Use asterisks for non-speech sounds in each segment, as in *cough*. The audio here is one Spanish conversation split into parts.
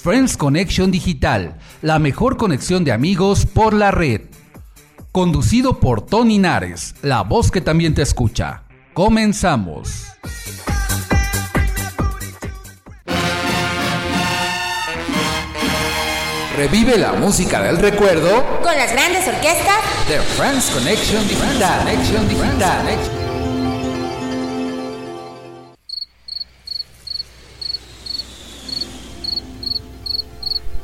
Friends Connection Digital, la mejor conexión de amigos por la red. Conducido por Tony Nares, la voz que también te escucha. Comenzamos. Revive la música del recuerdo con las grandes orquestas de Friends Connection Digital. Connection Digital.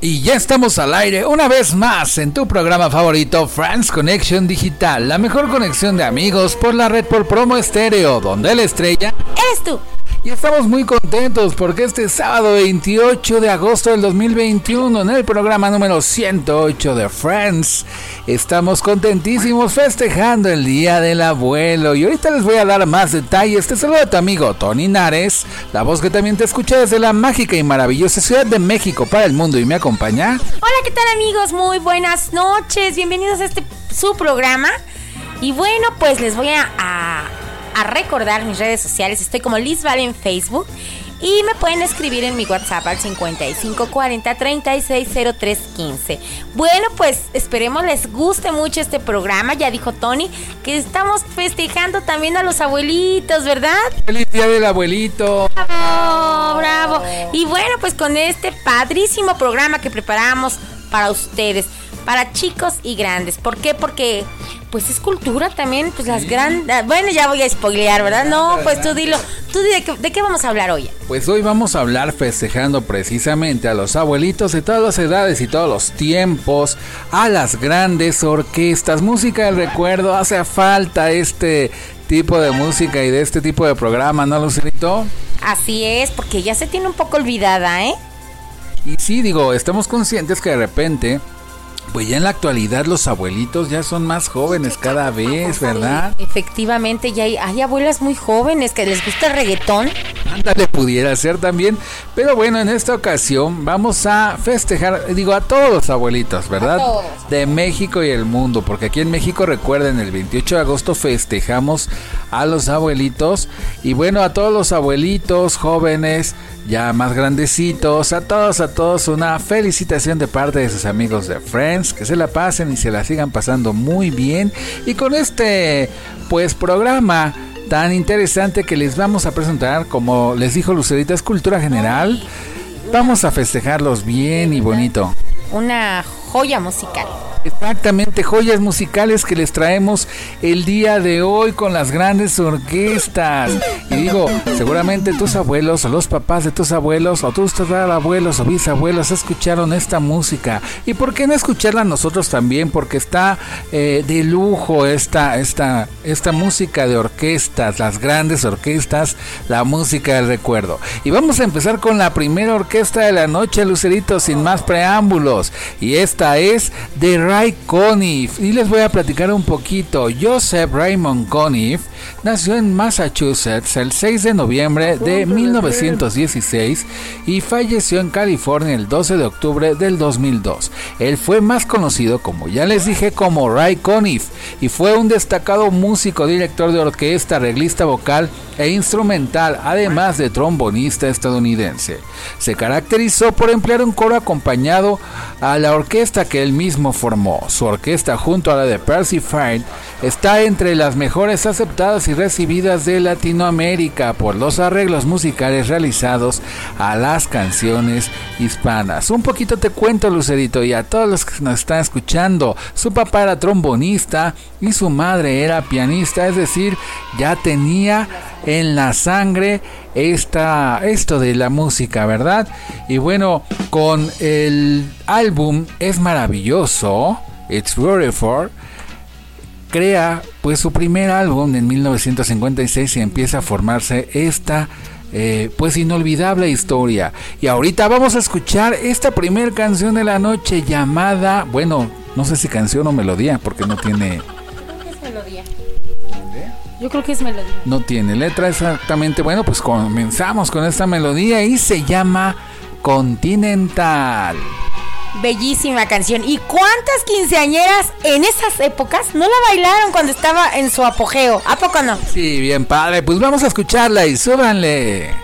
Y ya estamos al aire una vez más en tu programa favorito, Friends Connection Digital, la mejor conexión de amigos por la red por promo estéreo, donde la estrella eres tú. Y estamos muy contentos porque este sábado 28 de agosto del 2021 en el programa número 108 de Friends estamos contentísimos festejando el Día del Abuelo y ahorita les voy a dar más detalles. Te saluda tu amigo Tony Nares, la voz que también te escucha desde la mágica y maravillosa Ciudad de México para el mundo y me acompaña. Hola, ¿qué tal amigos? Muy buenas noches, bienvenidos a este su programa. Y bueno, pues les voy a a recordar mis redes sociales. Estoy como Liz Val en Facebook. Y me pueden escribir en mi WhatsApp al 5540 360315. Bueno, pues esperemos les guste mucho este programa. Ya dijo Tony que estamos festejando también a los abuelitos, ¿verdad? ¡Feliz día del abuelito! ¡Bravo! ¡Bravo! Y bueno, pues con este padrísimo programa que preparamos para ustedes para chicos y grandes. ¿Por qué? Porque pues es cultura también, pues las grandes... Ah, bueno, ya voy a spoilear, ¿verdad? No, pues tú dilo. ¿Tú de qué, vamos a hablar hoy? Pues hoy vamos a hablar festejando precisamente a los abuelitos de todas las edades y todos los tiempos, a las grandes orquestas, música del recuerdo, hace falta este tipo de música y de este tipo de programa, ¿no, Lucerito? Así es, porque ya se tiene un poco olvidada, ¿eh? Y sí, digo, estamos conscientes que de repente pues ya en la actualidad los abuelitos ya son más jóvenes cada vez, ¿verdad? Efectivamente, ya hay, abuelas muy jóvenes que les gusta el reggaetón. Ándale, pudiera ser también. Pero bueno, en esta ocasión vamos a festejar, digo, a todos los abuelitos, ¿verdad? De México y el mundo, porque aquí en México, recuerden, el 28 de agosto festejamos a los abuelitos. Y bueno, a todos los abuelitos jóvenes ya más grandecitos. A todos, a todos, una felicitación de parte de sus amigos de Friends. Que se la pasen y se la sigan pasando muy bien. Y con este, pues, programa tan interesante que les vamos a presentar, como les dijo Lucerita, es cultura general. Vamos a festejarlos bien y bonito. Una joya musical. Exactamente, joyas musicales que les traemos el día de hoy con las grandes orquestas. Y digo, seguramente tus abuelos o los papás de tus abuelos o tus abuelos o bisabuelos escucharon esta música. ¿Y por qué no escucharla nosotros también? Porque está eh, de lujo esta, esta, esta música de orquestas, las grandes orquestas, la música del recuerdo. Y vamos a empezar con la primera orquesta de la noche, Lucerito, sin más preámbulos. Y esta es de Ray Conniff y les voy a platicar un poquito. Joseph Raymond Conniff nació en Massachusetts el 6 de noviembre de 1916 y falleció en California el 12 de octubre del 2002. Él fue más conocido, como ya les dije, como Ray Conniff y fue un destacado músico, director de orquesta, arreglista vocal e instrumental, además de trombonista estadounidense. Se caracterizó por emplear un coro acompañado a la orquesta que él mismo formó. Su orquesta junto a la de Percy Faird está entre las mejores aceptadas y recibidas de Latinoamérica por los arreglos musicales realizados a las canciones hispanas. Un poquito te cuento, Lucerito, y a todos los que nos están escuchando, su papá era trombonista y su madre era pianista, es decir, ya tenía en la sangre esta, esto de la música, ¿verdad? Y bueno, con el álbum es maravilloso, It's Beautiful, crea pues su primer álbum en 1956 y empieza a formarse esta eh, pues inolvidable historia. Y ahorita vamos a escuchar esta primer canción de la noche llamada, bueno, no sé si canción o melodía, porque no tiene... Yo creo que es melodía. No tiene letra exactamente. Bueno, pues comenzamos con esta melodía y se llama Continental. Bellísima canción. ¿Y cuántas quinceañeras en esas épocas no la bailaron cuando estaba en su apogeo? ¿A poco no? Sí, bien padre. Pues vamos a escucharla y súbanle.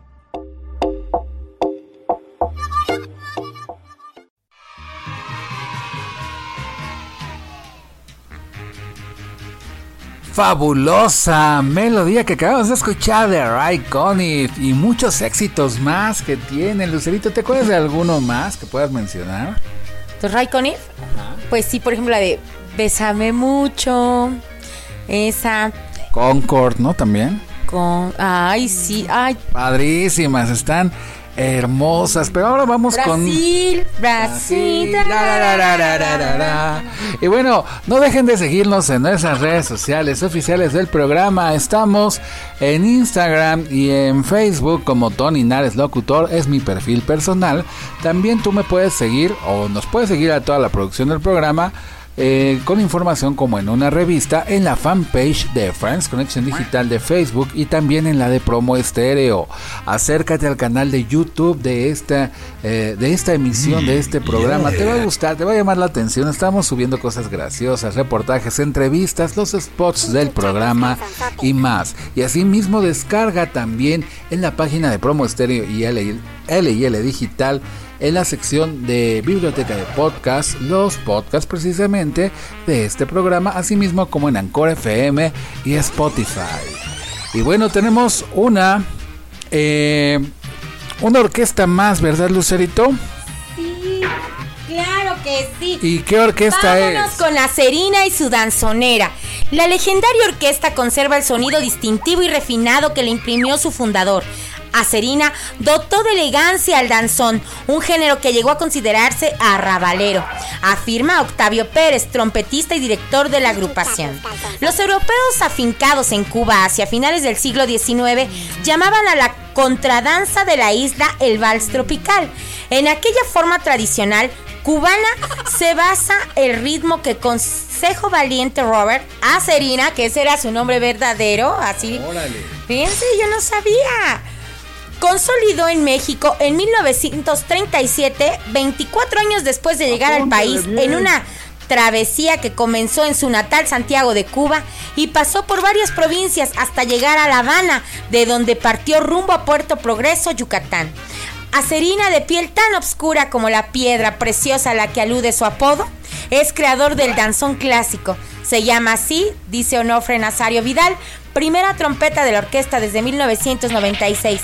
Fabulosa melodía que acabamos de escuchar de Ray Conniff y muchos éxitos más que tiene. Lucerito, ¿te acuerdas de alguno más que puedas mencionar? ¿De Ray Conniff? Pues sí, por ejemplo, la de Bésame mucho. Esa. Concord, ¿no? También. Con. Ay, sí, ay. Padrísimas, están hermosas. Pero ahora vamos con. Brasil, Brasil. y bueno, no dejen de seguirnos en nuestras redes sociales oficiales del programa. Estamos en Instagram y en Facebook como Tony Nares Locutor. Es mi perfil personal. También tú me puedes seguir o nos puedes seguir a toda la producción del programa eh, con información como en una revista en la fanpage de Friends Connection Digital de Facebook y también en la de Promo Estéreo. Acércate al canal de YouTube de esta, eh, de esta emisión, de este programa. Te va a gustar, te va a llamar la atención. Estamos subiendo cosas graciosas, reportajes, entrevistas, los spots del programa y más. Y asimismo descarga también en la página de Promo Estéreo y el LL Digital en la sección de biblioteca de podcast, los podcasts precisamente de este programa, asimismo como en Anchor FM y Spotify. Y bueno, tenemos una, eh, una orquesta más, ¿verdad, Lucerito? Sí, claro que sí. ¿Y qué orquesta Vámonos es? con la Serina y su danzonera. La legendaria orquesta conserva el sonido distintivo y refinado que le imprimió su fundador. Acerina dotó de elegancia al danzón, un género que llegó a considerarse arrabalero, afirma Octavio Pérez, trompetista y director de la agrupación. Los europeos afincados en Cuba hacia finales del siglo XIX llamaban a la contradanza de la isla el vals tropical. En aquella forma tradicional cubana se basa el ritmo que Consejo Valiente Robert Acerina, que ese era su nombre verdadero, así. Fíjense, yo no sabía consolidó en México en 1937, 24 años después de llegar al país, en una travesía que comenzó en su natal Santiago de Cuba y pasó por varias provincias hasta llegar a La Habana, de donde partió rumbo a Puerto Progreso, Yucatán. Acerina de piel tan oscura como la piedra preciosa a la que alude su apodo, es creador del danzón clásico. Se llama así, dice Onofre Nazario Vidal, primera trompeta de la orquesta desde 1996,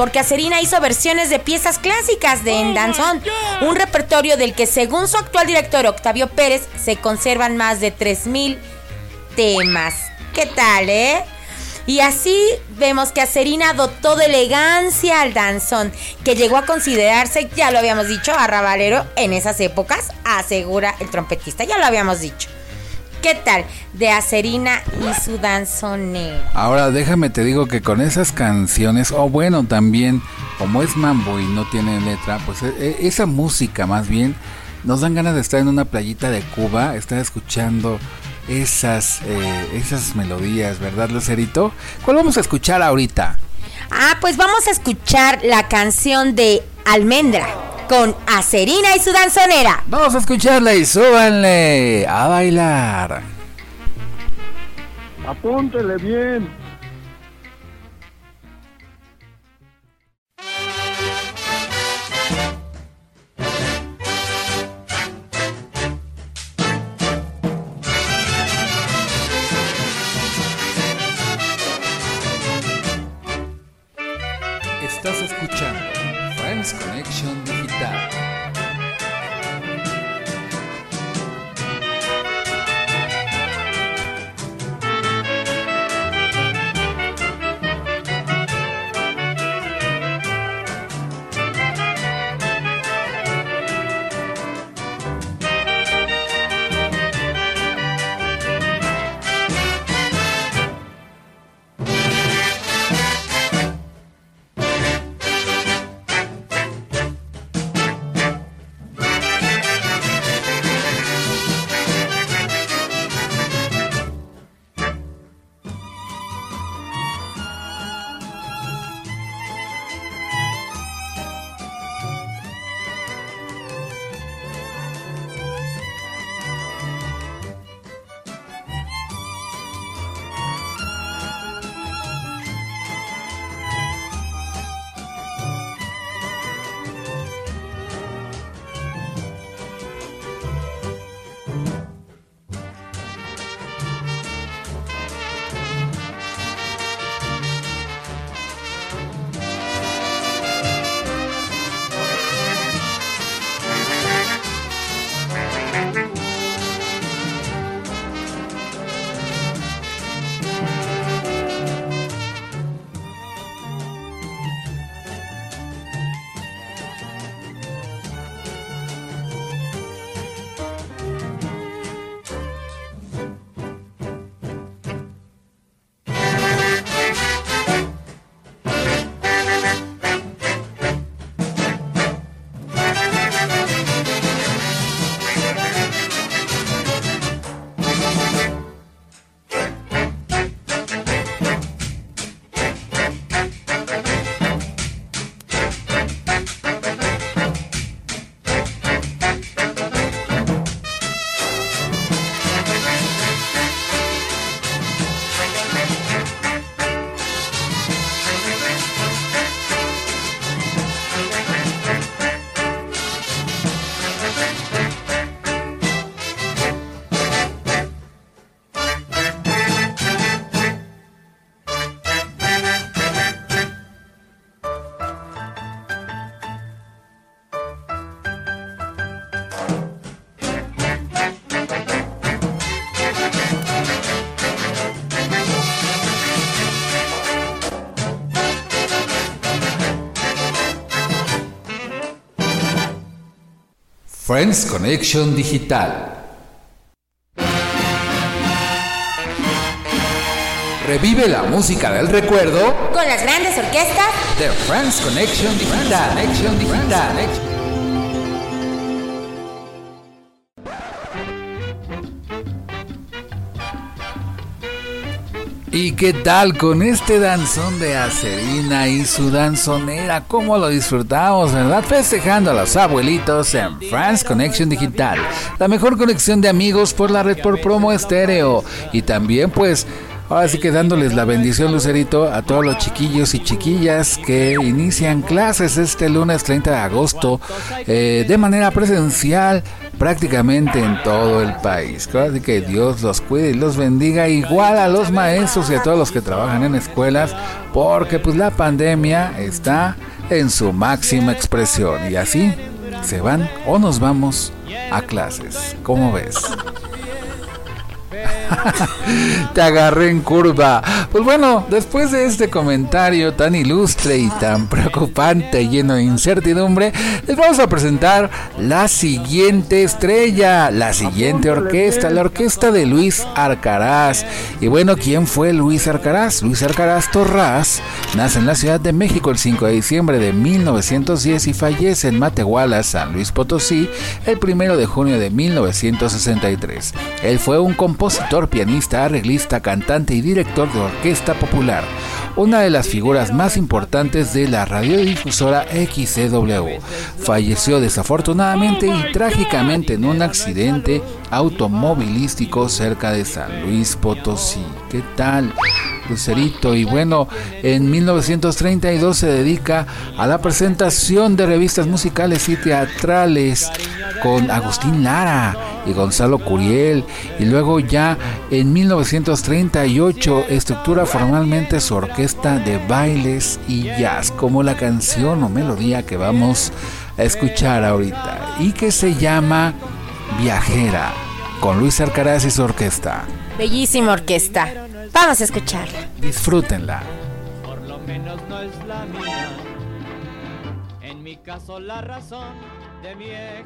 porque Acerina hizo versiones de piezas clásicas de en danzón, un repertorio del que según su actual director Octavio Pérez se conservan más de 3.000 temas. ¿Qué tal, eh? Y así vemos que Acerina dotó de elegancia al danzón, que llegó a considerarse, ya lo habíamos dicho, arrabalero en esas épocas, asegura el trompetista, ya lo habíamos dicho. ¿Qué tal? De Acerina y su danzonero. Ahora déjame te digo que con esas canciones, o bueno, también, como es mambo y no tiene letra, pues e- e- esa música más bien nos dan ganas de estar en una playita de Cuba, estar escuchando esas, eh, esas melodías, ¿verdad, Lucerito? ¿Cuál vamos a escuchar ahorita? Ah, pues vamos a escuchar la canción de Almendra con Acerina y su danzonera. Vamos a escucharla y súbanle a bailar. Apúntele bien. Friends Connection Digital. Revive la música del recuerdo con las grandes orquestas de Friends Connection Digital. Connection Digital. ¿Y qué tal con este danzón de Acerina y su danzonera? ¿Cómo lo disfrutamos, verdad? Festejando a los abuelitos en France Connection Digital, la mejor conexión de amigos por la red por promo estéreo. Y también, pues, ahora sí que dándoles la bendición, Lucerito, a todos los chiquillos y chiquillas que inician clases este lunes 30 de agosto eh, de manera presencial prácticamente en todo el país. Así que Dios los cuide y los bendiga igual a los maestros y a todos los que trabajan en escuelas, porque pues la pandemia está en su máxima expresión y así se van o nos vamos a clases. ¿Cómo ves? *laughs* Te agarré en curva. Pues bueno, después de este comentario tan ilustre y tan preocupante, lleno de incertidumbre, les vamos a presentar la siguiente estrella, la siguiente orquesta, la orquesta de Luis Arcaraz. Y bueno, ¿quién fue Luis Arcaraz? Luis Arcaraz Torraz nace en la Ciudad de México el 5 de diciembre de 1910 y fallece en Matehuala, San Luis Potosí, el 1 de junio de 1963. Él fue un compositor pianista, arreglista, cantante y director de orquesta popular, una de las figuras más importantes de la radiodifusora XCW. Falleció desafortunadamente y trágicamente en un accidente automovilístico cerca de San Luis Potosí. ¿Qué tal? Lucerito y bueno, en 1932 se dedica a la presentación de revistas musicales y teatrales con Agustín Lara y Gonzalo Curiel y luego ya en 1938 estructura formalmente su orquesta de bailes y jazz como la canción o melodía que vamos a escuchar ahorita y que se llama Viajera con Luis Arcaraz y su orquesta. Bellísima orquesta. Vamos a escucharla. Disfrútenla. Por lo menos no es la mía. En mi caso la razón de mi la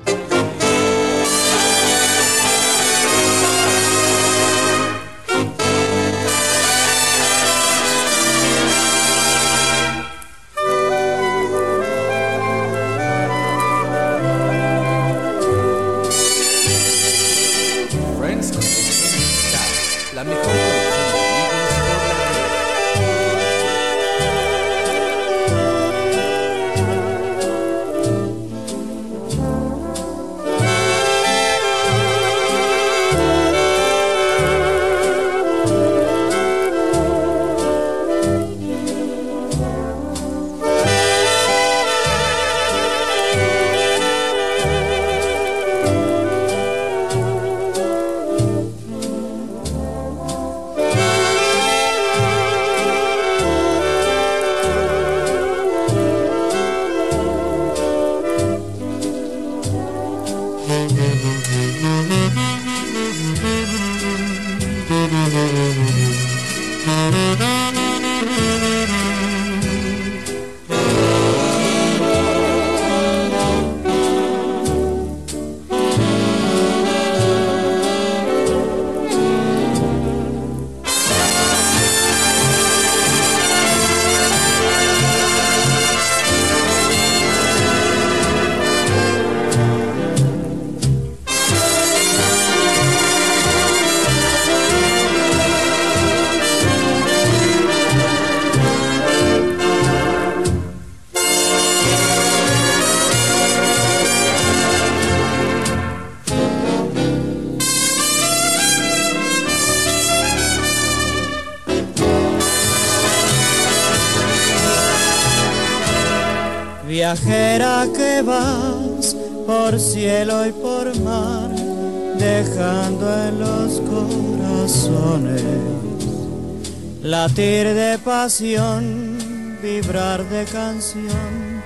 latir de pasión, vibrar de canción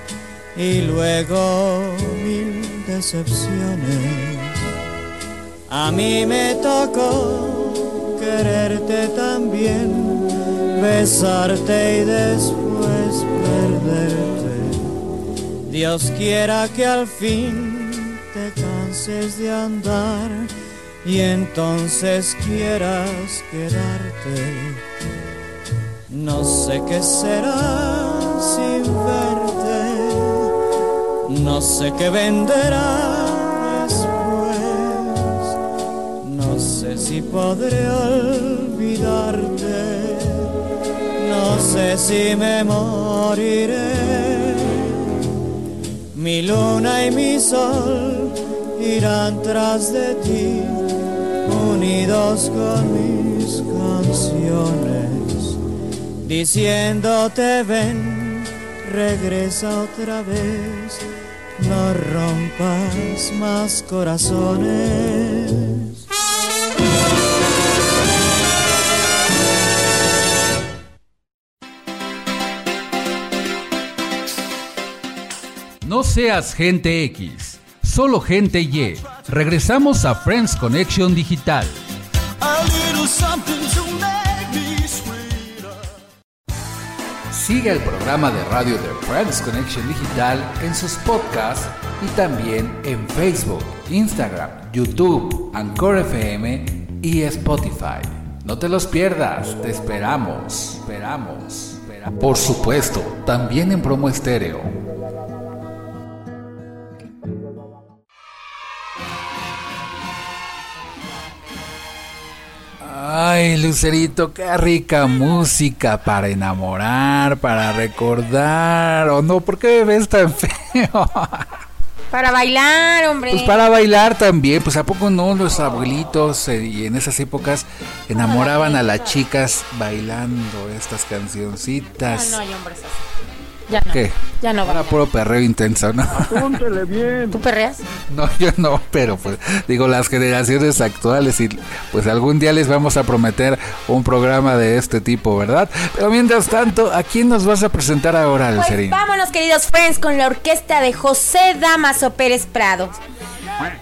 y luego mil decepciones. A mí me tocó quererte también, besarte y después perderte Dios quiera que al fin te canse canses de andar y entonces quieras quedarte. No sé qué será sin verte, no sé qué venderá después, no sé si podré olvidarte, no sé si me moriré. Mi luna y mi sol irán tras de ti, unidos con mis canciones, diciéndote ven, regresa otra vez, no rompas más corazones. No seas gente X, solo gente Y. Regresamos a Friends Connection Digital. Sigue el programa de radio de Friends Connection Digital en sus podcasts y también en Facebook, Instagram, YouTube, Anchor FM y Spotify. No te los pierdas, te esperamos, esperamos. esperamos. Por supuesto, también en promo estéreo. Ay, Lucerito, qué rica música para enamorar, para recordar. ¿O no? ¿Por qué me ves tan *laughs* feo? Para bailar, hombre. Pues para bailar también, pues a poco no los abuelitos eh, y en esas épocas enamoraban a las chicas bailando estas cancioncitas. No, no hay hombres así. Ya no. ¿Qué? Ya no bailan. puro perreo intenso, ¿no? Póntele bien. ¿Tú perreas? No, yo no, pero pues digo las generaciones actuales y pues algún día les vamos a prometer un programa de este tipo, ¿verdad? Pero mientras tanto, ¿a quién nos vas a presentar ahora, Pues Lucerín? vámonos, queridos friends, con la orquesta de José Damaso Pérez Prado.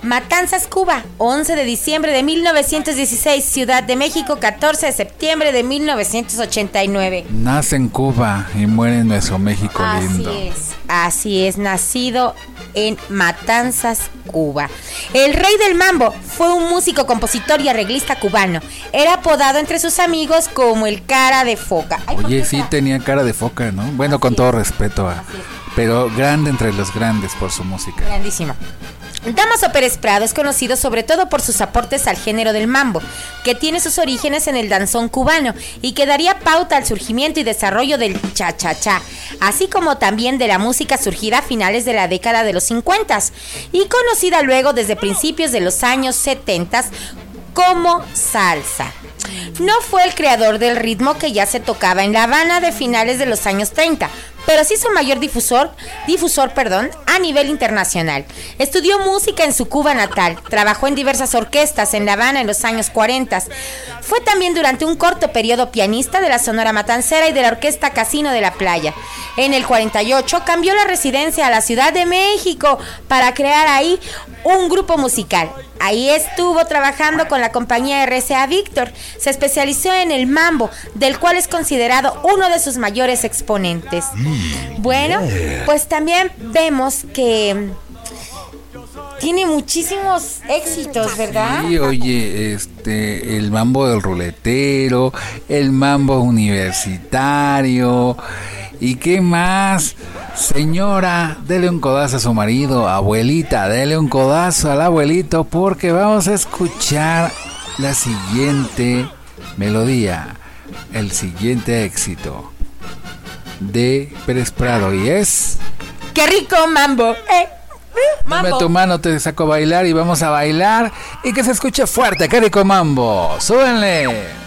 Matanzas, Cuba, 11 de diciembre de 1916, Ciudad de México, 14 de septiembre de 1989. Nace en Cuba y muere en nuestro México lindo. Así es, así es, nacido en Matanzas, Cuba. El rey del mambo fue un músico, compositor y arreglista cubano. Era apodado entre sus amigos como el cara de foca. Ay, ¿por Oye, sí tenía cara de foca, ¿no? Bueno, con todo respeto, a- pero grande entre los grandes por su música. Grandísimo. Damaso Pérez Prado es conocido sobre todo por sus aportes al género del mambo, que tiene sus orígenes en el danzón cubano y que daría pauta al surgimiento y desarrollo del cha-cha-cha, así como también de la música surgida a finales de la década de los 50 y conocida luego desde principios de los años 70 como salsa. No fue el creador del ritmo que ya se tocaba en La Habana de finales de los años 30, pero sí su mayor difusor, difusor, perdón, a nivel internacional. Estudió música en su Cuba natal, trabajó en diversas orquestas en La Habana en los años 40. Fue también durante un corto periodo pianista de la Sonora Matancera y de la Orquesta Casino de la Playa. En el 48 cambió la residencia a la Ciudad de México para crear ahí un grupo musical. Ahí estuvo trabajando con la compañía RCA Víctor. Se especializó en el mambo, del cual es considerado uno de sus mayores exponentes. Bueno, pues también vemos que tiene muchísimos éxitos, ¿verdad? Sí, oye, este, el mambo del ruletero, el mambo universitario. ¿Y qué más? Señora, dele un codazo a su marido, abuelita, dele un codazo al abuelito porque vamos a escuchar la siguiente melodía, el siguiente éxito de Pérez Prado y es... ¡Qué rico mambo! Eh, Dame tu mano, te saco a bailar y vamos a bailar y que se escuche fuerte, qué rico mambo. Súbenle.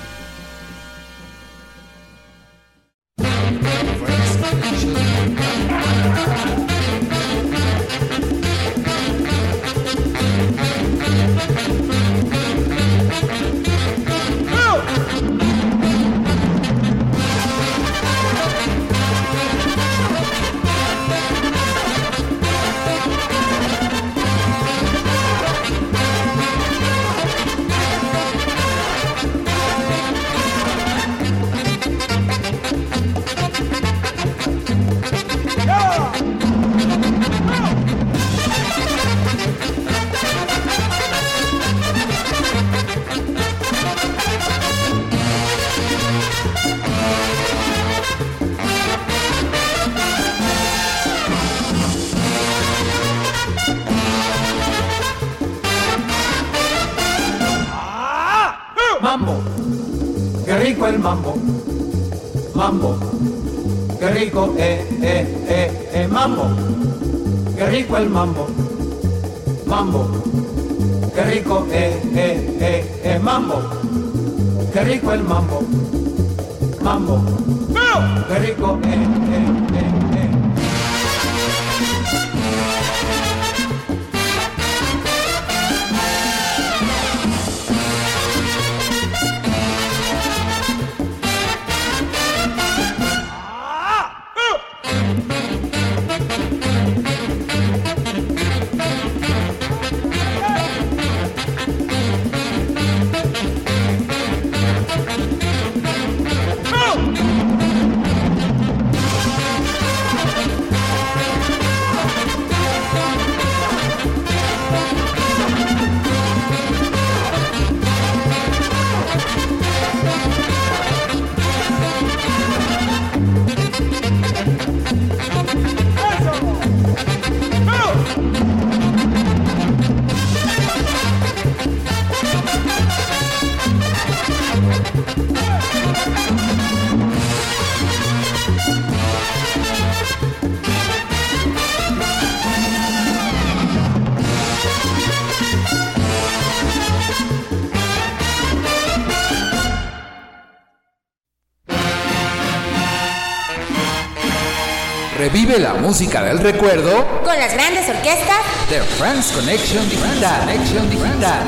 Música del recuerdo Con las grandes orquestas de Friends Connection Digital. Connection Digital.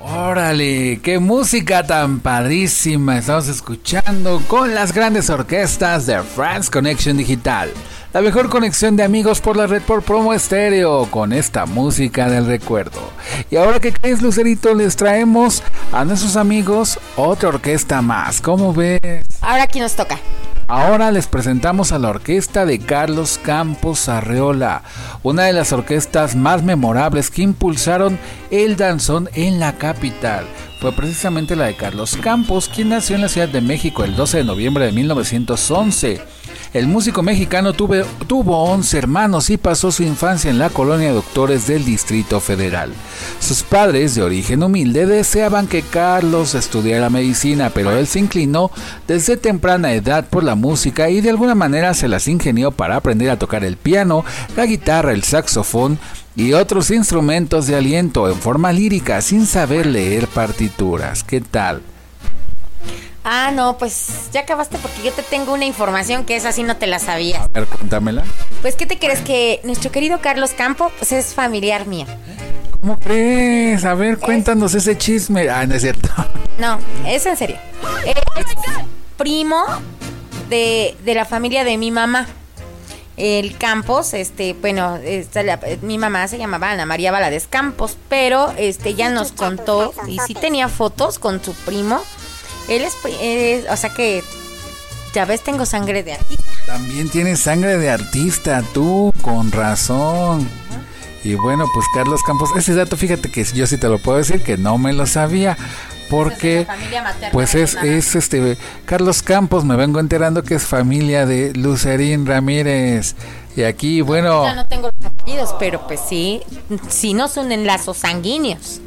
Órale, qué música tan padrísima estamos escuchando con las grandes orquestas de France Connection Digital. La mejor conexión de amigos por la red por promo estéreo con esta música del recuerdo. Y ahora que crees, Lucerito, les traemos a nuestros amigos otra orquesta más. ¿Cómo ves? Ahora aquí nos toca. Ahora les presentamos a la orquesta de Carlos Campos Arreola, una de las orquestas más memorables que impulsaron el danzón en la capital. Fue precisamente la de Carlos Campos, quien nació en la Ciudad de México el 12 de noviembre de 1911. El músico mexicano tuvo 11 hermanos y pasó su infancia en la colonia doctores del Distrito Federal. Sus padres, de origen humilde, deseaban que Carlos estudiara medicina, pero él se inclinó desde temprana edad por la música y de alguna manera se las ingenió para aprender a tocar el piano, la guitarra, el saxofón y otros instrumentos de aliento en forma lírica sin saber leer partituras. ¿Qué tal? Ah, no, pues ya acabaste porque yo te tengo una información que esa sí no te la sabías. A ver, cuéntamela. Pues, ¿qué te crees? Que nuestro querido Carlos Campo, pues es familiar mío. ¿Cómo crees? A ver, cuéntanos ese chisme. Ah, no es cierto. *laughs* No, es en serio. Es primo de, de la familia de mi mamá. El Campos, este, bueno, esta, la- mi mamá se llamaba Ana María Valadez Campos, pero este ya nos contó y sí tenía fotos con su primo. Él es, es- o sea que ya ves, tengo sangre de artista. También tienes sangre de artista, tú, con razón. Y bueno, pues Carlos Campos, ese dato, fíjate que yo sí te lo puedo decir que no me lo sabía. Porque, Es la familia materna pues es, es este, Carlos Campos, me vengo enterando que es familia de Lucerín Ramírez. Y aquí, bueno, Ya no tengo los apellidos, pero pues sí, sí nos unen lazos sanguíneos.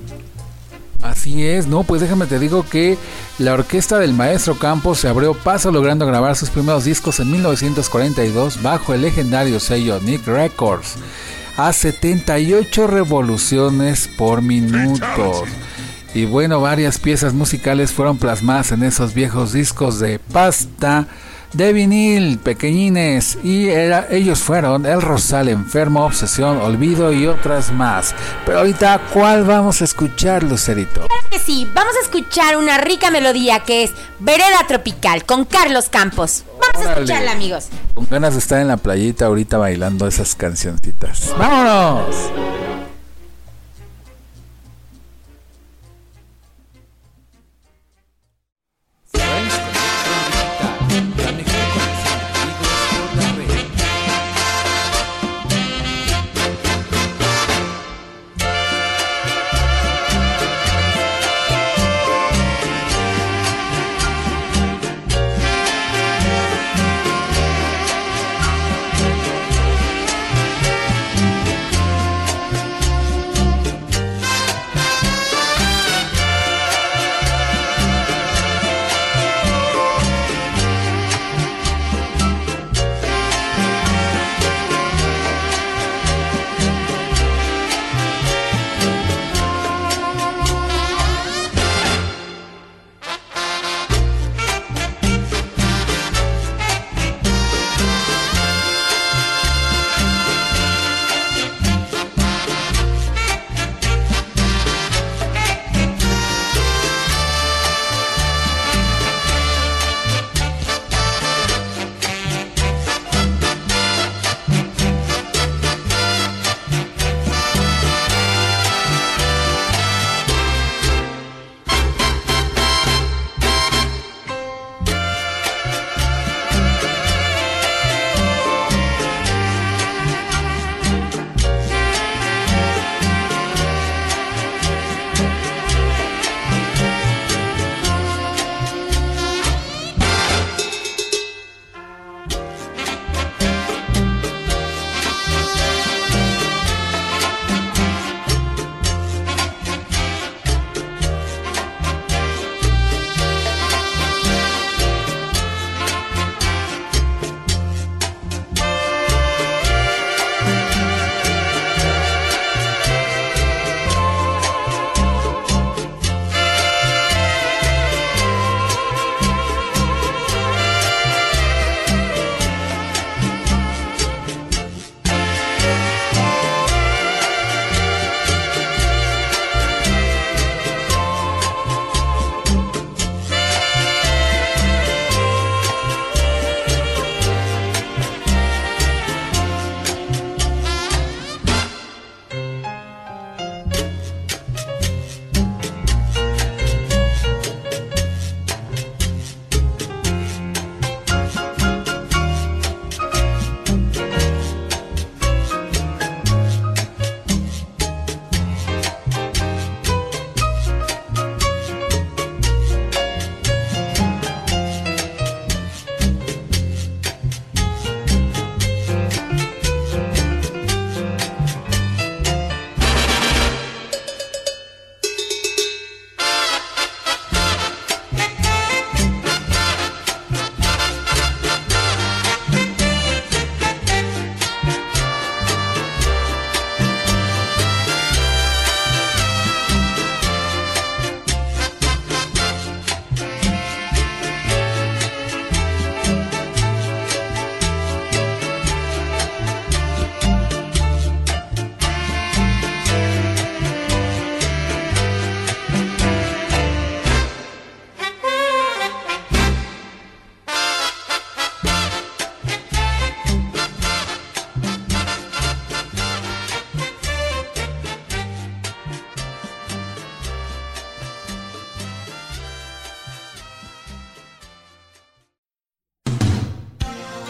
Así es, no, pues déjame te digo que la orquesta del maestro Campos se abrió paso logrando grabar sus primeros discos en 1942 bajo el legendario sello Nick Records. A 78 revoluciones por minuto. Y bueno, varias piezas musicales fueron plasmadas en esos viejos discos de pasta de vinil, pequeñines, y era- ellos fueron El Rosal Enfermo, Obsesión, Olvido y otras más. Pero ahorita, ¿cuál vamos a escuchar, Lucerito? que sí, vamos a escuchar una rica melodía que es Vereda Tropical con Carlos Campos. Vamos a escucharla, amigos. Con ganas de estar en la playita ahorita bailando esas cancioncitas. ¡Vámonos!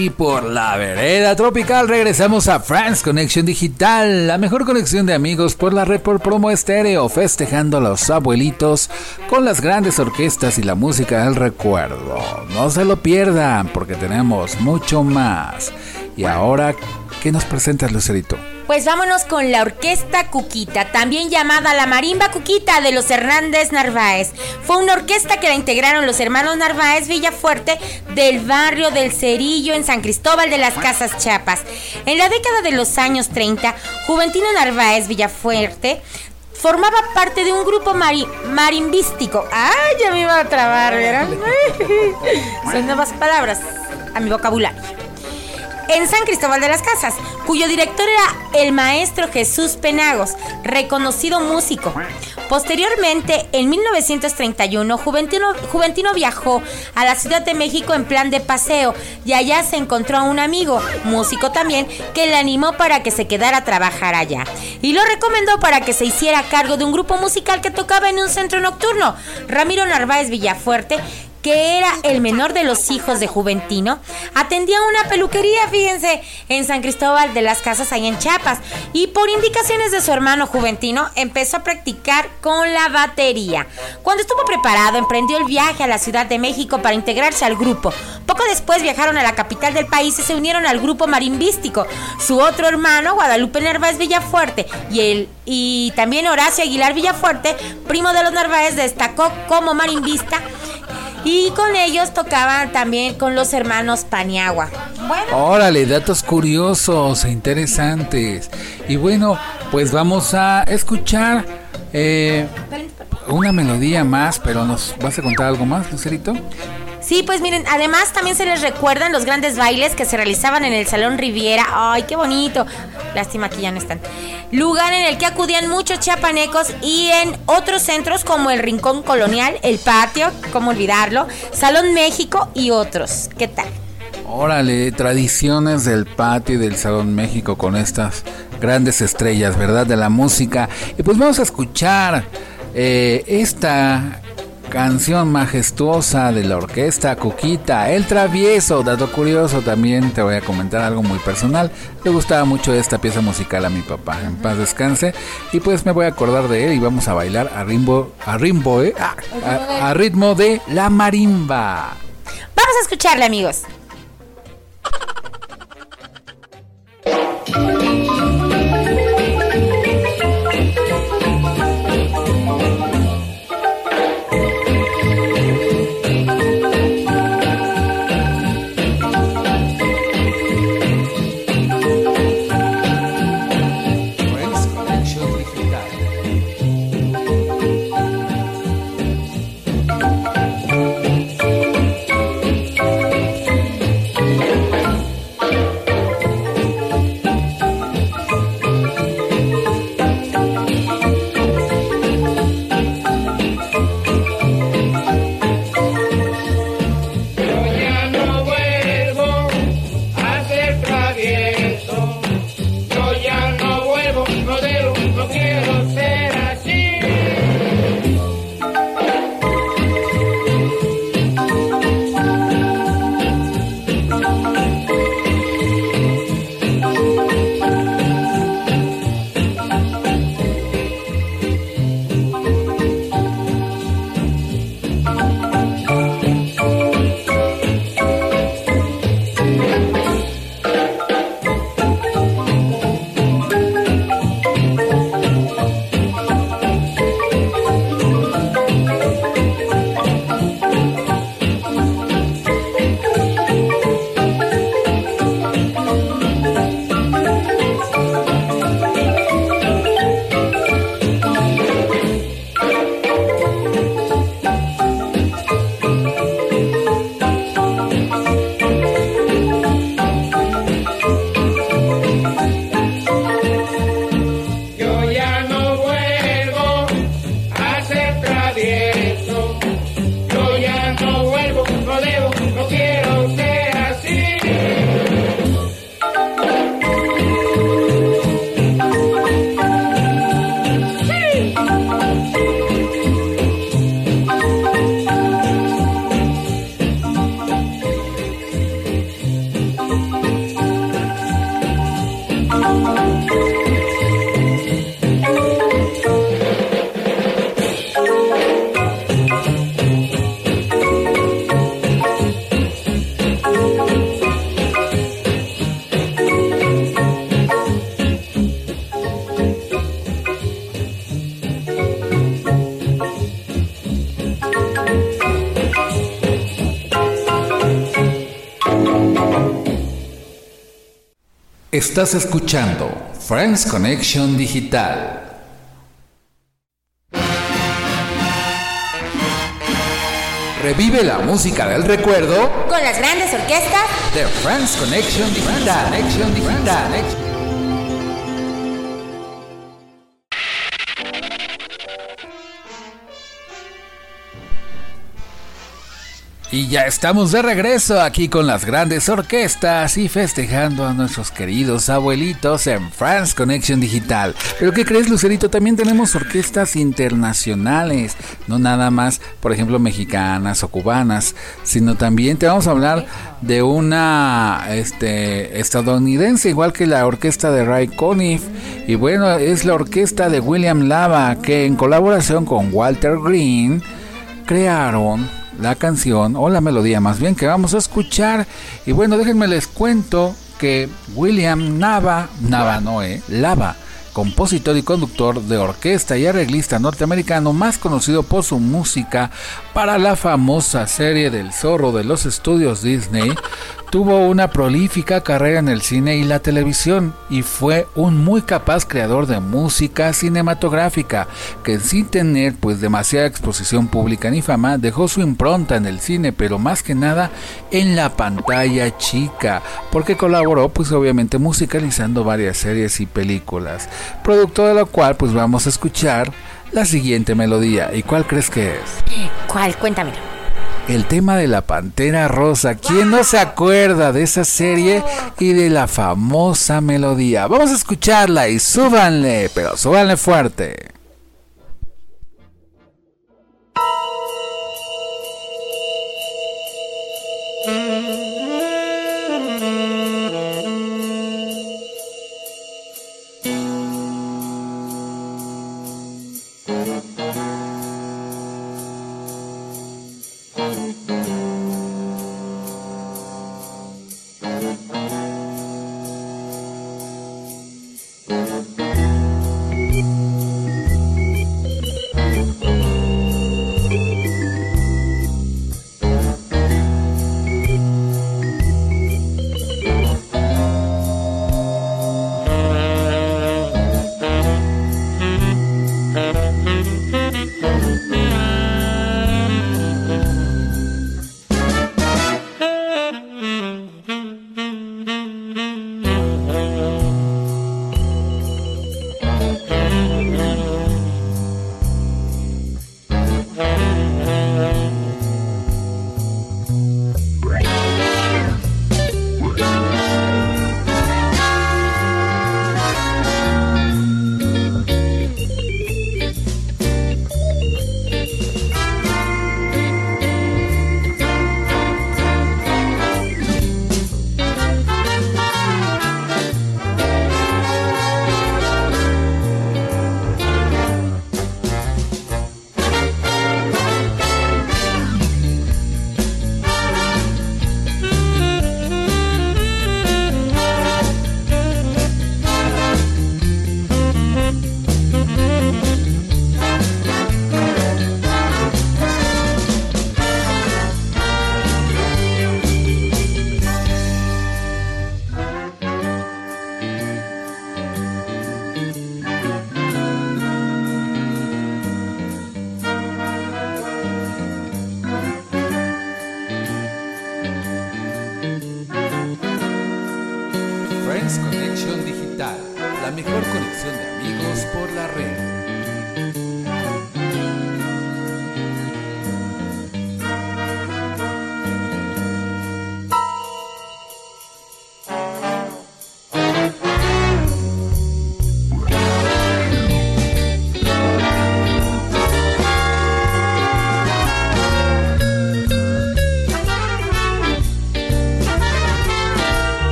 Y por la vereda tropical regresamos a France Connection Digital, la mejor conexión de amigos por la red por promo estéreo, festejando a los abuelitos con las grandes orquestas y la música del recuerdo. No se lo pierdan porque tenemos mucho más. Y ahora, ¿qué nos presentas, Lucerito? Pues vámonos con la Orquesta Cuquita, también llamada la Marimba Cuquita de los Hernández Narváez. Fue una orquesta que la integraron los hermanos Narváez Villafuerte del barrio del Cerillo en San Cristóbal de las Casas Chiapas. En la década de los años 30, Juventino Narváez Villafuerte formaba parte de un grupo marimbístico. ¡Ay, ya me iba a trabar, ¿verdad? *laughs* Son nuevas palabras a mi vocabulario en San Cristóbal de las Casas, cuyo director era el maestro Jesús Penagos, reconocido músico. Posteriormente, en 1931, Juventino, viajó a la Ciudad de México en plan de paseo y allá se encontró a un amigo, músico también, que le animó para que se quedara a trabajar allá. Y lo recomendó para que se hiciera cargo de un grupo musical que tocaba en un centro nocturno. Ramiro Narváez Villafuerte que era el menor de los hijos de Juventino, atendía una peluquería, fíjense, en San Cristóbal de las Casas, ahí en Chiapas. Y por indicaciones de su hermano Juventino, empezó a practicar con la batería. Cuando estuvo preparado, emprendió el viaje a la Ciudad de México para integrarse al grupo. Poco después viajaron a la capital del país y se unieron al grupo marimbístico. Su otro hermano, Guadalupe Narváez Villafuerte, y, el, y también Horacio Aguilar Villafuerte, primo de los Narváez, destacó como marimbista y con ellos tocaban también con los hermanos Paniagua. Bueno. Órale, datos curiosos e interesantes. Y bueno, pues vamos a escuchar eh, una melodía más, pero nos vas a contar algo más, Lucerito. Sí, pues miren, además también se les recuerdan los grandes bailes que se realizaban en el Salón Riviera. ¡Ay, qué bonito! Lástima que ya no están. Lugar en el que acudían muchos chiapanecos y en otros centros como el Rincón Colonial, el Patio, cómo olvidarlo, Salón México y otros. ¿Qué tal? Órale, tradiciones del patio y del Salón México con estas grandes estrellas, ¿verdad? De la música. Y pues vamos a escuchar eh, esta Canción majestuosa de la orquesta Cuquita, El Travieso. Dato curioso, también te voy a comentar algo muy personal. Le gustaba mucho esta pieza musical a mi papá. En paz descanse. Y pues me voy a acordar de él y vamos a bailar a ritmo, a ritmo, eh, ah, a ritmo de la marimba. Vamos a escucharle, amigos. *laughs* Estás escuchando Friends Connection Digital. Revive la música del recuerdo Con las grandes orquestas de Friends Connection Digital. Connection Digital. Y ya estamos de regreso aquí con las grandes orquestas y festejando a nuestros queridos abuelitos en France Connection Digital. Pero ¿qué crees, Lucerito? También tenemos orquestas internacionales, no nada más, por ejemplo, mexicanas o cubanas, sino también te vamos a hablar de una este, estadounidense, igual que la orquesta de Ray Conniff. Y bueno, es la orquesta de William Lava, que en colaboración con Walter Green crearon la canción o la melodía más bien que vamos a escuchar. Y bueno, déjenme les cuento que William Nava, Nava no, eh, Lava, compositor y conductor de orquesta y arreglista norteamericano más conocido por su música para la famosa serie del zorro de los estudios Disney, Tuvo una prolífica carrera en el cine y la televisión y fue un muy capaz creador de música cinematográfica que sin tener pues demasiada exposición pública ni fama dejó su impronta en el cine pero más que nada en la pantalla chica porque colaboró pues obviamente musicalizando varias series y películas. Producto de lo cual pues vamos a escuchar la siguiente melodía. Y cuál crees que es ¿Cuál? Cuéntamelo el tema de la Pantera Rosa. ¿Quién no se acuerda de esa serie y de la famosa melodía? Vamos a escucharla y súbanle, pero súbanle fuerte.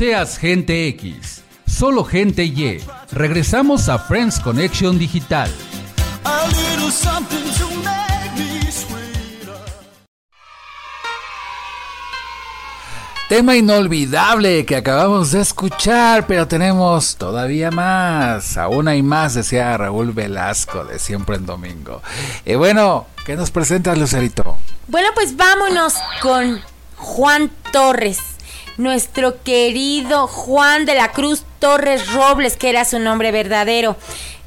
Seas gente X, solo gente Y. Regresamos a Friends Connection Digital. Tema inolvidable que acabamos de escuchar, pero tenemos todavía más. Aún hay más, decía Raúl Velasco de Siempre en Domingo. Y bueno, ¿qué nos presentas, Lucerito? Bueno, pues vámonos con Juan Torres. Nuestro querido Juan de la Cruz Torres Robles, que era su nombre verdadero.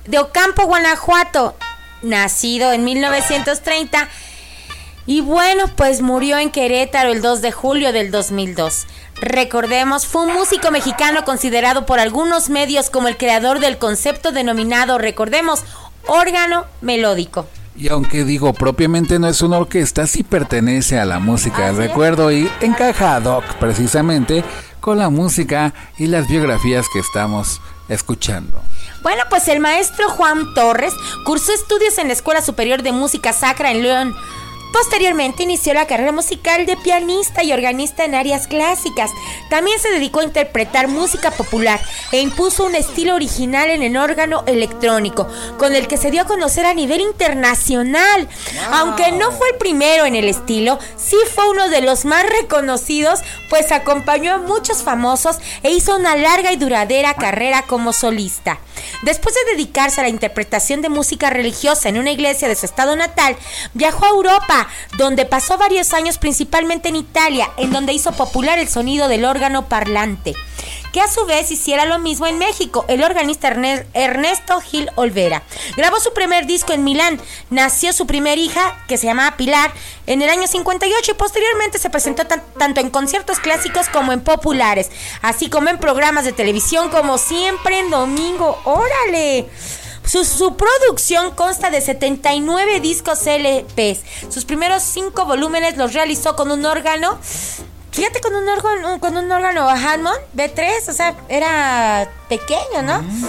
De Ocampo, Guanajuato. Nacido en 1930 y bueno, pues murió en Querétaro el 2 de julio del 2002. Recordemos, fue un músico mexicano considerado por algunos medios como el creador del concepto denominado, recordemos, órgano melódico. Y aunque digo propiamente no es una orquesta, sí pertenece a la música del recuerdo y encaja ad hoc precisamente con la música y las biografías que estamos escuchando. Bueno, pues el maestro Juan Torres cursó estudios en la Escuela Superior de Música Sacra en León Posteriormente inició la carrera musical de pianista y organista en áreas clásicas. También se dedicó a interpretar música popular e impuso un estilo original en el órgano electrónico, con el que se dio a conocer a nivel internacional. Aunque no fue el primero en el estilo, sí fue uno de los más reconocidos, pues acompañó a muchos famosos e hizo una larga y duradera carrera como solista. Después de dedicarse a la interpretación de música religiosa en una iglesia de su estado natal, viajó a Europa, donde pasó varios años principalmente en Italia, en donde hizo popular el sonido del órgano parlante que a su vez hiciera lo mismo en México, el organista Ernesto Gil Olvera. Grabó su primer disco en Milán, nació su primera hija, que se llamaba Pilar, en el año 58 y posteriormente se presentó tanto en conciertos clásicos como en populares, así como en programas de televisión como siempre en domingo. ¡Órale! Su, su, producción consta de 79 discos LPs. Sus primeros cinco volúmenes los realizó con un órgano Fíjate con un órgano, con un órgano Hammond B3, o sea, era pequeño, ¿no? Mm.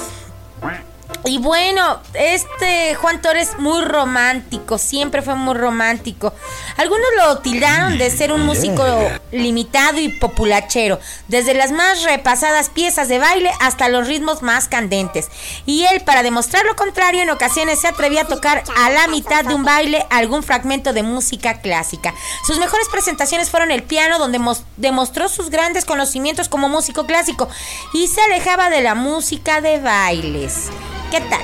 Y bueno, este Juan Torres muy romántico, siempre fue muy romántico. Algunos lo tildaron de ser un músico limitado y populachero, desde las más repasadas piezas de baile hasta los ritmos más candentes. Y él, para demostrar lo contrario, en ocasiones se atrevía a tocar a la mitad de un baile algún fragmento de música clásica. Sus mejores presentaciones fueron el piano, donde demostró sus grandes conocimientos como músico clásico y se alejaba de la música de bailes. ¿Qué tal?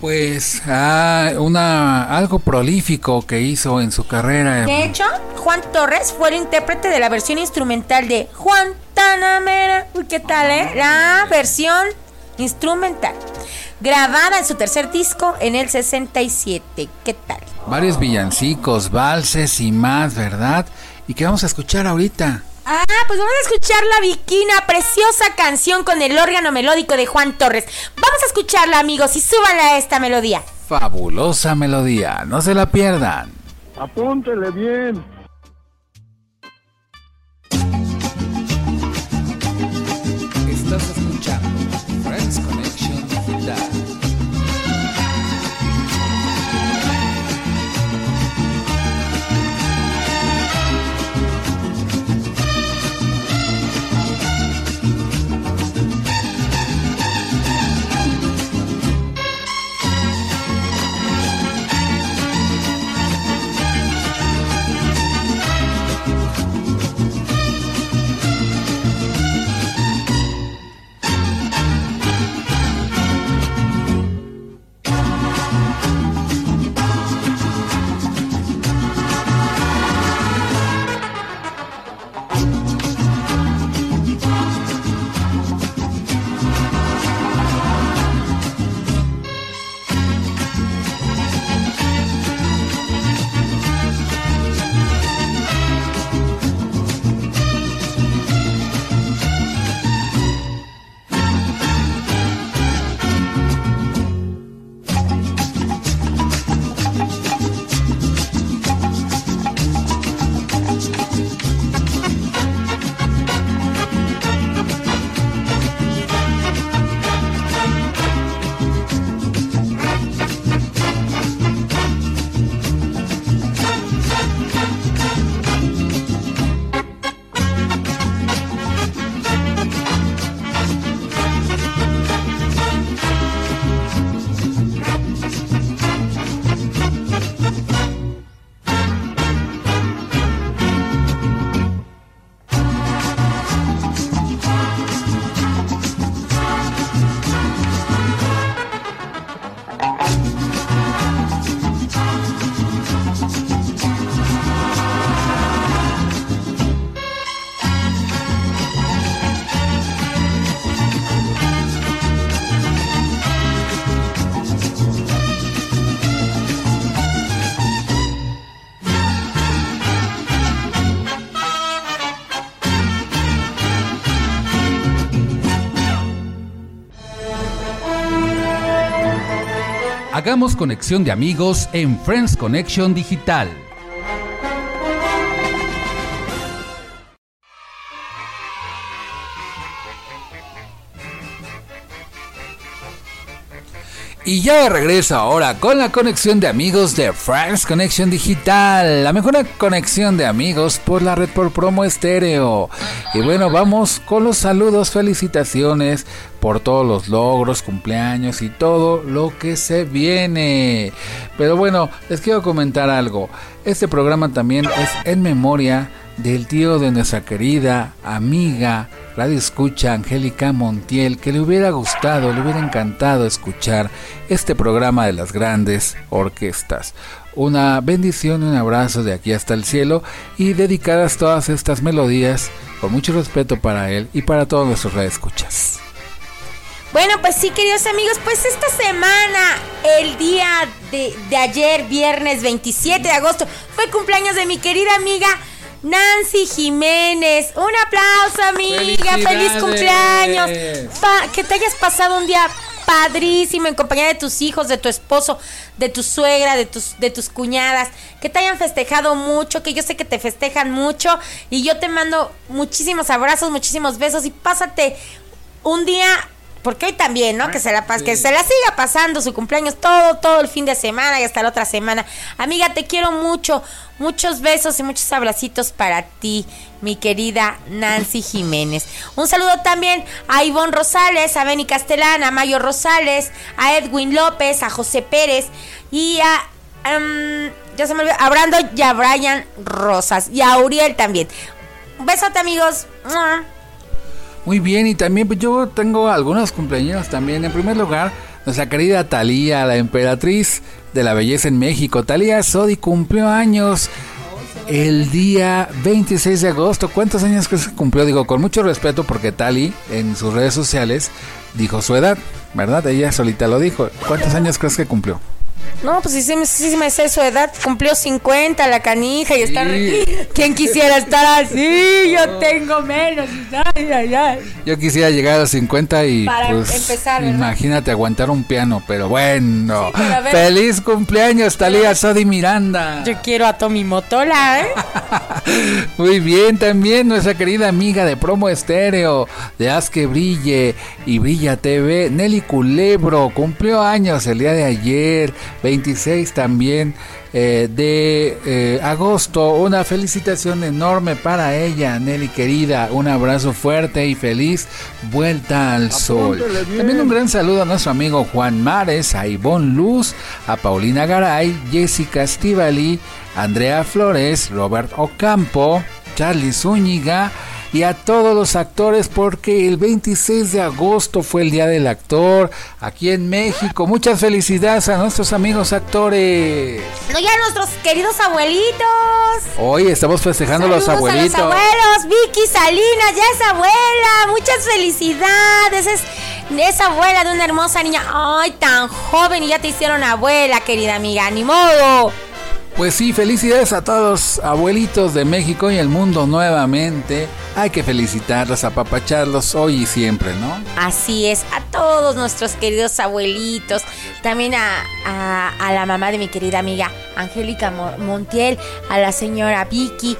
Pues ah, una algo prolífico que hizo en su carrera. De hecho, Juan Torres fue el intérprete de la versión instrumental de Juan Tanamera. Uy, ¿qué tal, eh? La versión instrumental. Grabada en su tercer disco en el 67. ¿Qué tal? Varios villancicos, valses y más, ¿verdad? ¿Y qué vamos a escuchar ahorita? Ah, pues vamos a escuchar la Viquina, preciosa canción con el órgano melódico de Juan Torres. Vamos a escucharla, amigos, y súbanle a esta melodía. Fabulosa melodía, no se la pierdan. Apúntele bien. Hagamos conexión de amigos en Friends Connection Digital. Y ya de regreso ahora con la conexión de amigos de Friends Connection Digital, la mejor conexión de amigos por la red por promo estéreo. Y bueno, vamos con los saludos, felicitaciones por todos los logros, cumpleaños y todo lo que se viene. Pero bueno, les quiero comentar algo. Este programa también es en memoria del tío de nuestra querida amiga Radio Escucha Angélica Montiel, que le hubiera gustado, le hubiera encantado escuchar este programa de las grandes orquestas. Una bendición un abrazo de aquí hasta el cielo y dedicadas todas estas melodías con mucho respeto para él y para todos nuestros escuchas. Bueno, pues sí, queridos amigos, pues esta semana, el día de, de ayer, viernes 27 de agosto, fue cumpleaños de mi querida amiga Nancy Jiménez. Un aplauso, amiga. Feliz cumpleaños. que te hayas pasado un día padrísimo en compañía de tus hijos, de tu esposo, de tu suegra, de tus, de tus cuñadas, que te hayan festejado mucho, que yo sé que te festejan mucho y yo te mando muchísimos abrazos, muchísimos besos y pásate un día porque hoy también, ¿no? Que se la que se la siga pasando su cumpleaños todo, todo el fin de semana y hasta la otra semana. Amiga, te quiero mucho. Muchos besos y muchos abracitos para ti, mi querida Nancy Jiménez. Un saludo también a Ivonne Rosales, a Benny Castellán, a Mayo Rosales, a Edwin López, a José Pérez y a. Em, ya se me olvidó, a Brando y a Brian Rosas y a Uriel también. Un besote, amigos. Muy bien, y también pues, yo tengo algunos cumpleaños también. En primer lugar, nuestra querida Talía, la emperatriz de la belleza en México. Talía Sodi cumplió años el día 26 de agosto. ¿Cuántos años que cumplió? Digo, con mucho respeto porque Tali en sus redes sociales dijo su edad, ¿verdad? Ella solita lo dijo. ¿Cuántos años crees que cumplió? No, pues sí, sí, sí me sé su edad. Cumplió 50 la canija y está... ¿Quién quisiera estar así? *laughs* Yo tengo menos. Yo quisiera llegar a los 50 y Para pues, empezar, imagínate aguantar un piano, pero bueno. ¡Feliz cumpleaños, Talía Sodi Miranda! Yo quiero a Tommy Motola, ¿eh? *laughs* Muy bien, también nuestra querida amiga de Promo Estéreo, de Haz que Brille y Brilla TV, Nelly Culebro, cumplió años el día de ayer. 26 también eh, de eh, agosto. Una felicitación enorme para ella, Nelly querida. Un abrazo fuerte y feliz vuelta al sol. También un gran saludo a nuestro amigo Juan Mares, a Ivonne Luz, a Paulina Garay, Jessica Stivali, Andrea Flores, Robert Ocampo, Charlie Zúñiga y a todos los actores porque el 26 de agosto fue el Día del Actor aquí en México. Muchas felicidades a nuestros amigos actores. No, ya a nuestros queridos abuelitos. Hoy estamos festejando a los abuelitos. A los abuelos, Vicky Salinas, ya es abuela. Muchas felicidades. Es, es abuela de una hermosa niña. Ay, tan joven y ya te hicieron abuela, querida amiga. Ni modo. Pues sí, felicidades a todos abuelitos de México y el mundo nuevamente. Hay que felicitarlos, apapacharlos hoy y siempre, ¿no? Así es, a todos nuestros queridos abuelitos, también a, a, la mamá de mi querida amiga Angélica Montiel, a la señora Vicky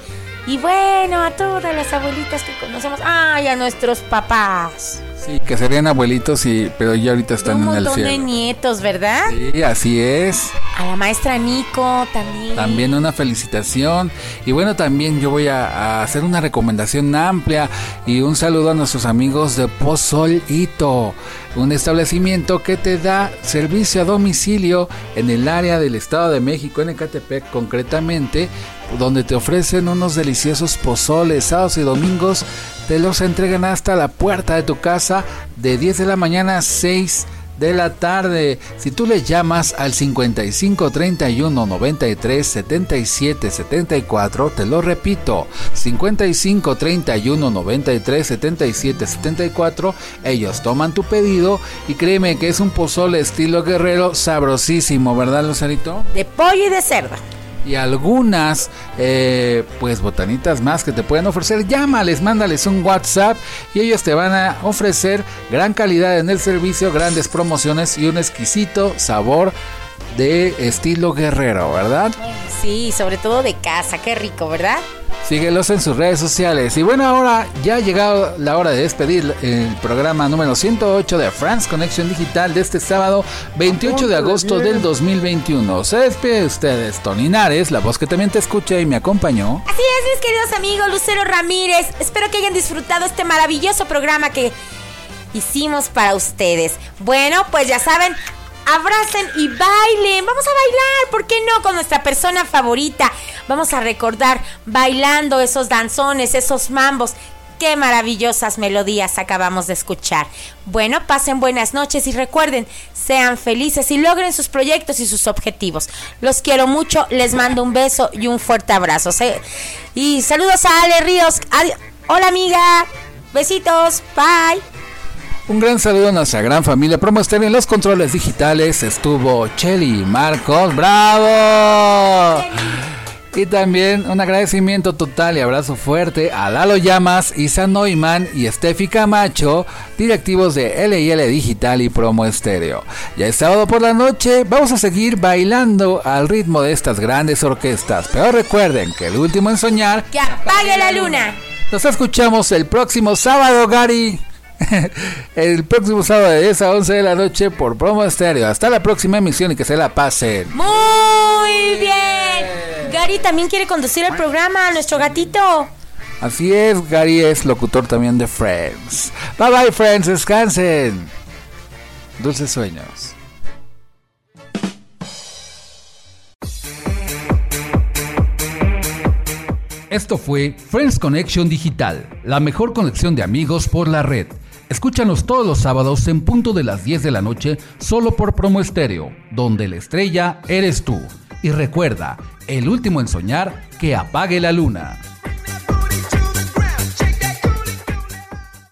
y bueno, a todas las abuelitas que conocemos, ay, a nuestros papás. Sí, que serían abuelitos, y, pero ya ahorita están en el cielo. Un montón de nietos, ¿verdad? Sí, así es. A la maestra Nico también. También una felicitación. Y bueno, también yo voy a, hacer una recomendación amplia y un saludo a nuestros amigos de Pozol Hito, un establecimiento que te da servicio a domicilio en el área del Estado de México, en Ecatepec concretamente, donde te ofrecen unos deliciosos pozoles sábados y domingos te los entregan hasta la puerta de tu casa de 10 de la mañana a 6 de la tarde. Si tú le llamas al 55 31 93 77 74, te lo repito, 55 31 93 77 74, ellos toman tu pedido y créeme que es un pozole estilo guerrero sabrosísimo, ¿verdad, Lucerito? De pollo y de cerdo y algunas eh, pues botanitas más que te pueden ofrecer. Llámales mándales un whatsapp y ellos te van a ofrecer gran calidad en el servicio grandes promociones y un exquisito sabor de estilo guerrero, ¿verdad? Sí, sobre todo de casa, qué rico, ¿verdad? Síguelos en sus redes sociales. Y bueno, ahora ya ha llegado la hora de despedir el programa número 108 de France Connection Digital de este sábado 28 de agosto del 2021. Se despide de ustedes, Tony Nares, la voz que también te escucha y me acompañó. Así es, mis queridos amigos, Lucero Ramírez. Espero que hayan disfrutado este maravilloso programa que hicimos para ustedes. Bueno, pues ya saben, abracen y bailen. Vamos a bailar, ¿por qué no? Con nuestra persona favorita. Vamos a recordar bailando esos danzones, esos mambos. Qué maravillosas melodías acabamos de escuchar. Bueno, pasen buenas noches y recuerden, sean felices y logren sus proyectos y sus objetivos. Los quiero mucho, les mando un beso y un fuerte abrazo. Y saludos a Ale Ríos. Hola amiga, besitos, bye. Un gran saludo a nuestra gran familia Promo Estéreo en los controles digitales. Estuvo Chelly Marcos, ¡bravo! Y también un agradecimiento total y abrazo fuerte a Lalo Llamas, Isa Neumann y Steffi Camacho, directivos de LIL Digital y Promo Estéreo. Ya es sábado por la noche, vamos a seguir bailando al ritmo de estas grandes orquestas. Pero recuerden que el último en soñar... ¡Que apague la luna! Nos escuchamos el próximo sábado, Gary. *laughs* el próximo sábado de 10 a 11 de la noche por Promo Estéreo. Hasta la próxima emisión y que se la pasen. Muy bien. Gary también quiere conducir el programa, nuestro gatito. Así es, Gary es locutor también de Friends. Bye bye, Friends, descansen. Dulces sueños. Esto fue Friends Connection Digital, la mejor conexión de amigos por la red. Escúchanos todos los sábados en punto de las 10 de la noche solo por Promo Estéreo, donde la estrella eres tú. Y recuerda, el último en soñar, que apague la luna.